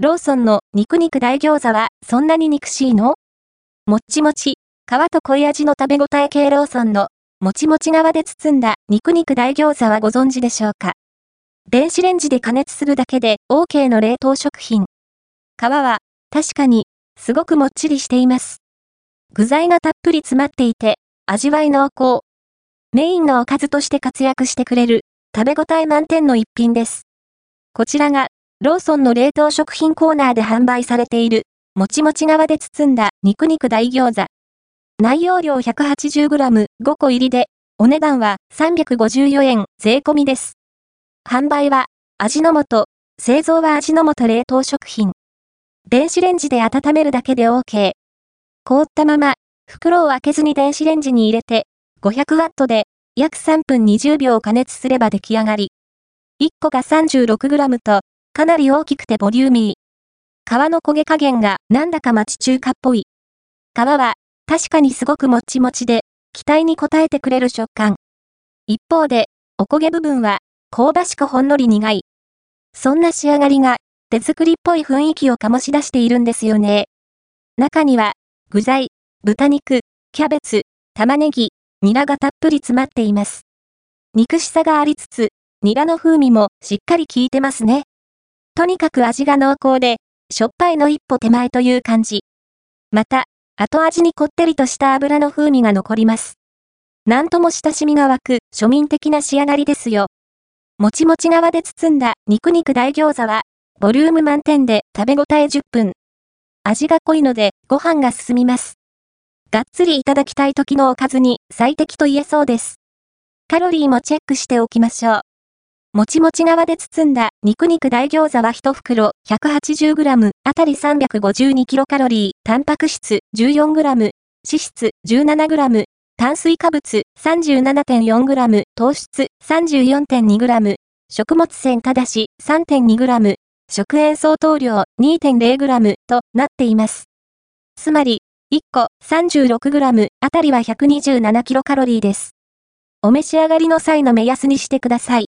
ローソンの肉肉大餃子はそんなに肉しいの？もっちもち、皮と濃い味の食べ応え系ローソンのもちもち側で包んだ肉肉大餃子はご存知でしょうか？電子レンジで加熱するだけで OK の冷凍食品。皮は確かにすごくもっちりしています。具材がたっぷり詰まっていて味わい濃厚。メインのおかずとして活躍してくれる食べ応え満点の一品です。こちらがローソンの冷凍食品コーナーで販売されているもちもち側で包んだ肉肉大餃子。内容量 180g5 個入りで、お値段は354円税込みです。販売は、味の素、製造は味の素冷凍食品。電子レンジで温めるだけで OK。凍ったまま、袋を開けずに電子レンジに入れて、500ワットで約3分20秒加熱すれば出来上がり。1個が 36g と、かなり大きくてボリューミー。皮の焦げ加減がなんだか町中華っぽい。皮は確かにすごくもちもちで、期待に応えてくれる食感。一方で、おこげ部分は、香ばしくほんのり苦い。そんな仕上がりが、手作りっぽい雰囲気を醸し出しているんですよね。中には、具材、豚肉、キャベツ、玉ねぎ、ニラがたっぷり詰まっています。肉しさがありつつ、ニラの風味もしっかり効いてますね。とにかく味が濃厚で、しょっぱいの一歩手前という感じ。また、後味にこってりとした油の風味が残ります。なんとも親しみが湧く庶民的な仕上がりですよ。もちもち側で包んだ肉肉大餃子は、ボリューム満点で食べ応え10分。味が濃いのでご飯が進みます。がっつりいただきたい時のおかずに最適と言えそうです。カロリーもチェックしておきましょう。もちもち側で包んだ肉肉大餃子は1袋 180g あたり 352kcal、タンパク質 14g、脂質 17g、炭水化物 37.4g、糖質 34.2g、食物繊ただし 3.2g、食塩相当量 2.0g となっています。つまり、1個 36g あたりは 127kcal です。お召し上がりの際の目安にしてください。